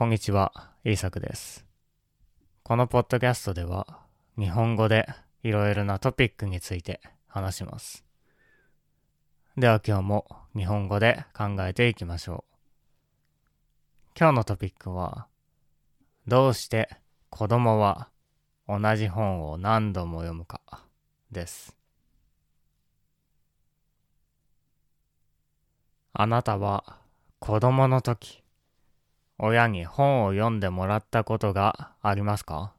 こんにちは、イーサクです。このポッドキャストでは、日本語でいろいろなトピックについて話します。では今日も日本語で考えていきましょう。今日のトピックは、どうして子供は同じ本を何度も読むかです。あなたは子供の時、親に本を読んでもらったことがありますか？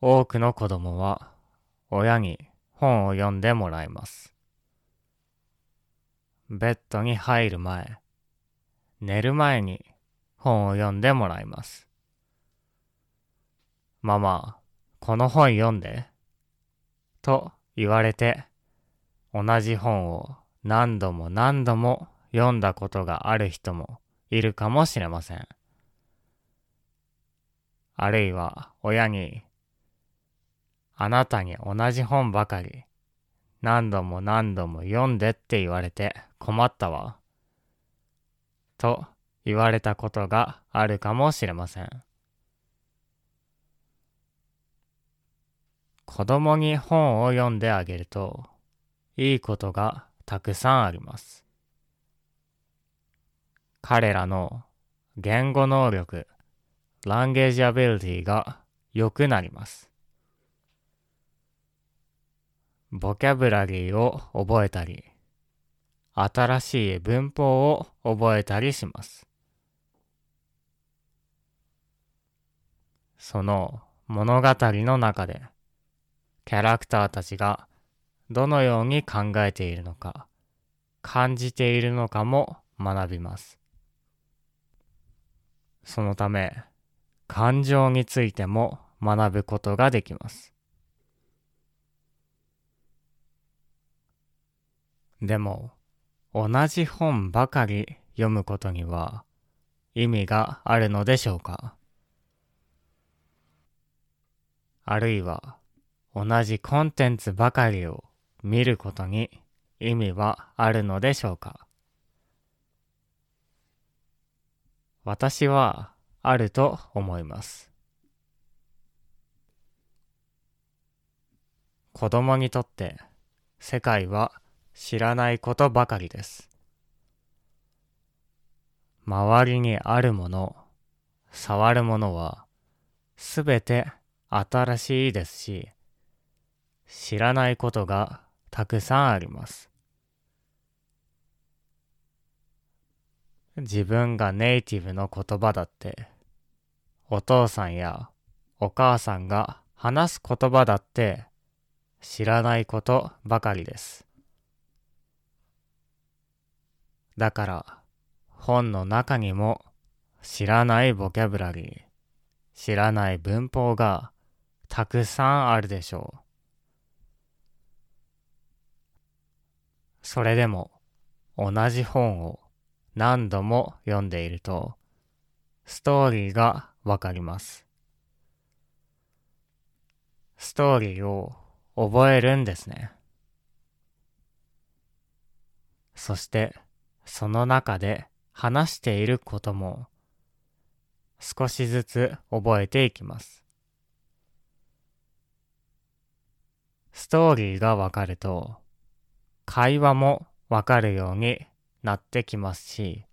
多くの子供は親に本を読んでもらいます。ベッドに入る前、寝る前に本を読んでもらいます。ママ、この本読んで。と言われて、同じ本を何度も何度も読んだことがある人もいるかもしれません。あるいは親に、あなたに同じ本ばかり何度も何度も読んでって言われて困ったわ。と言われたことがあるかもしれません。子供に本を読んであげると、いいことがたくさんあります。彼らの言語能力、language ability が良くなります。ボキャブラリーを覚えたり、新しい文法を覚えたりします。その物語の中で、キャラクターたちがどのように考えているのか、感じているのかも学びます。そのため、感情についても学ぶことができます。でも、同じ本ばかり読むことには意味があるのでしょうか？あるいは、同じコンテンツばかりを見ることに意味はあるのでしょうか？私はあると思います。子供にとって世界は知らないことばかりです。周りにあるもの、触るものはすべて新しいですし、知らないことがたくさんあります。自分がネイティブの言葉だって、お父さんやお母さんが話す言葉だって知らないことばかりです。だから本の中にも知らないボキャブラリー、知らない文法がたくさんあるでしょう。それでも同じ本を何度も読んでいるとストーリーがわかります。ストーリーを覚えるんですね。そしてその中で話していることも少しずつ覚えていきます。ストーリーがわかると会話もわかるようになってきますし、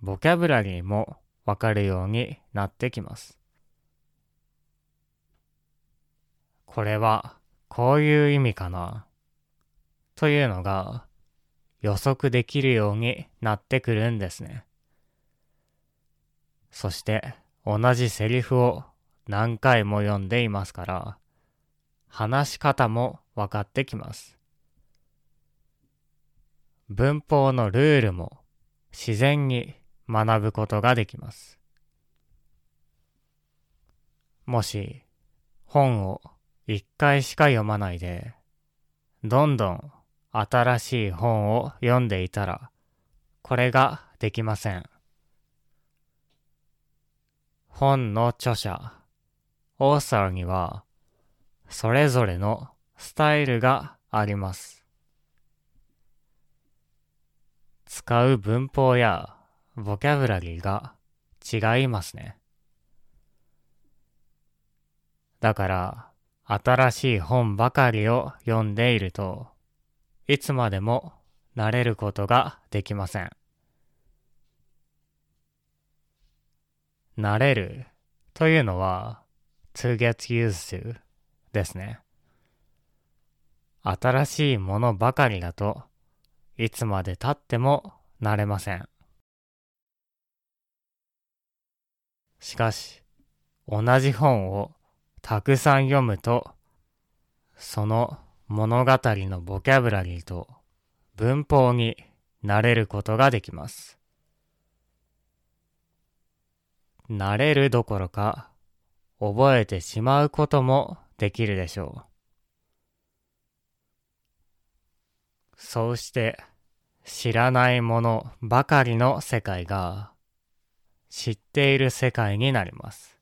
ボキャブラリーもわかるようになってきます。これはこういう意味かなというのが予測できるようになってくるんですね。そして同じセリフを何回も読んでいますから、話し方も分かってきます。文法のルールも自然に学ぶことができます。もし本を一回しか読まないで、どんどん新しい本を読んでいたら、これができません。本の著者、オーサーには、それぞれのスタイルがあります。使う文法やボキャブラリーが違いますね。だから、新しい本ばかりを読んでいると、いつまでも慣れることができません。慣れるというのは to get used to ですね。新しいものばかりだといつまで経っても慣れません。しかし、同じ本をたくさん読むと、その物語のボキャブラリーと文法に慣れることができます。慣れるどころか、覚えてしまうこともできるでしょう。そうして、知らないものばかりの世界が、知っている世界になります。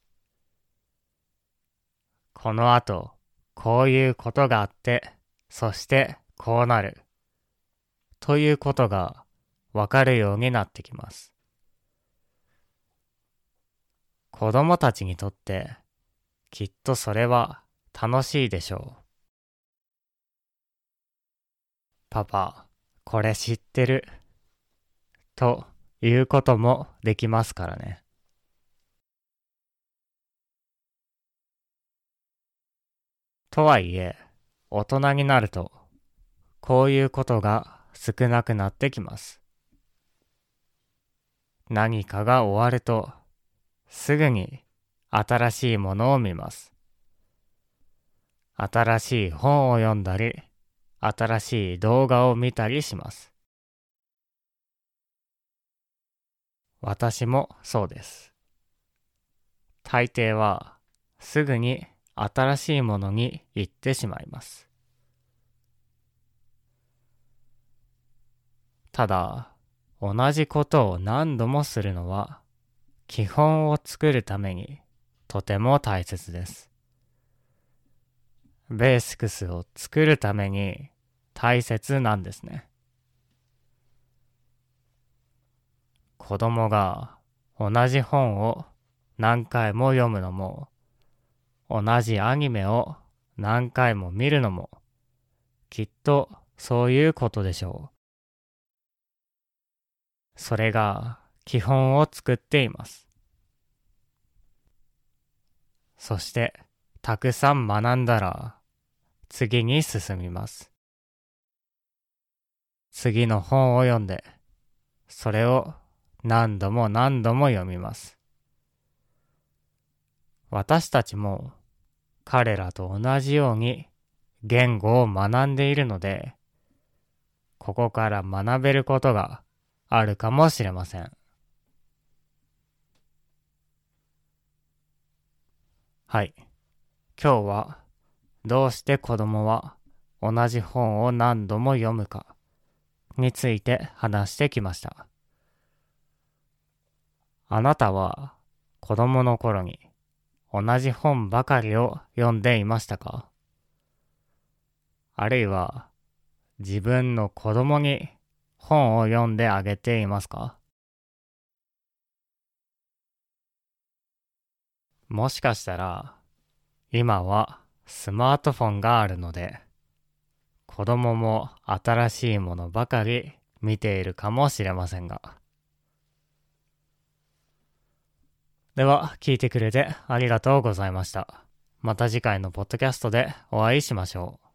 この後、こういうことがあって、そしてこうなる。ということがわかるようになってきます。子供たちにとってきっとそれは楽しいでしょう。パパ、これ知ってる。ということもできますからね。とはいえ、大人になると、こういうことが少なくなってきます。何かが終わると、すぐに新しいものを見ます。新しい本を読んだり、新しい動画を見たりします。私もそうです。大抵はすぐに新しいものに行ってしまいます。ただ、同じことを何度もするのは基本を作るためにとても大切です。ベーシックスを作るために大切なんですね。子供が同じ本を何回も読むのも、同じアニメを何回も見るのも、きっとそういうことでしょう。それが基本を作っています。そして、たくさん学んだら、次に進みます。次の本を読んで、それを何度も何度も読みます。私たちも彼らと同じように言語を学んでいるので、ここから学べることがあるかもしれません。はい。今日はどうして子供は同じ本を何度も読むかについて話してきました。あなたは子供の頃に同じ本ばかりを読んでいましたかあるいは自分の子供に本を読んであげていますかもしかしたら今はスマートフォンがあるので子供も新しいものばかり見ているかもしれませんが。では、聞いてくれてありがとうございました。また次回のポッドキャストでお会いしましょう。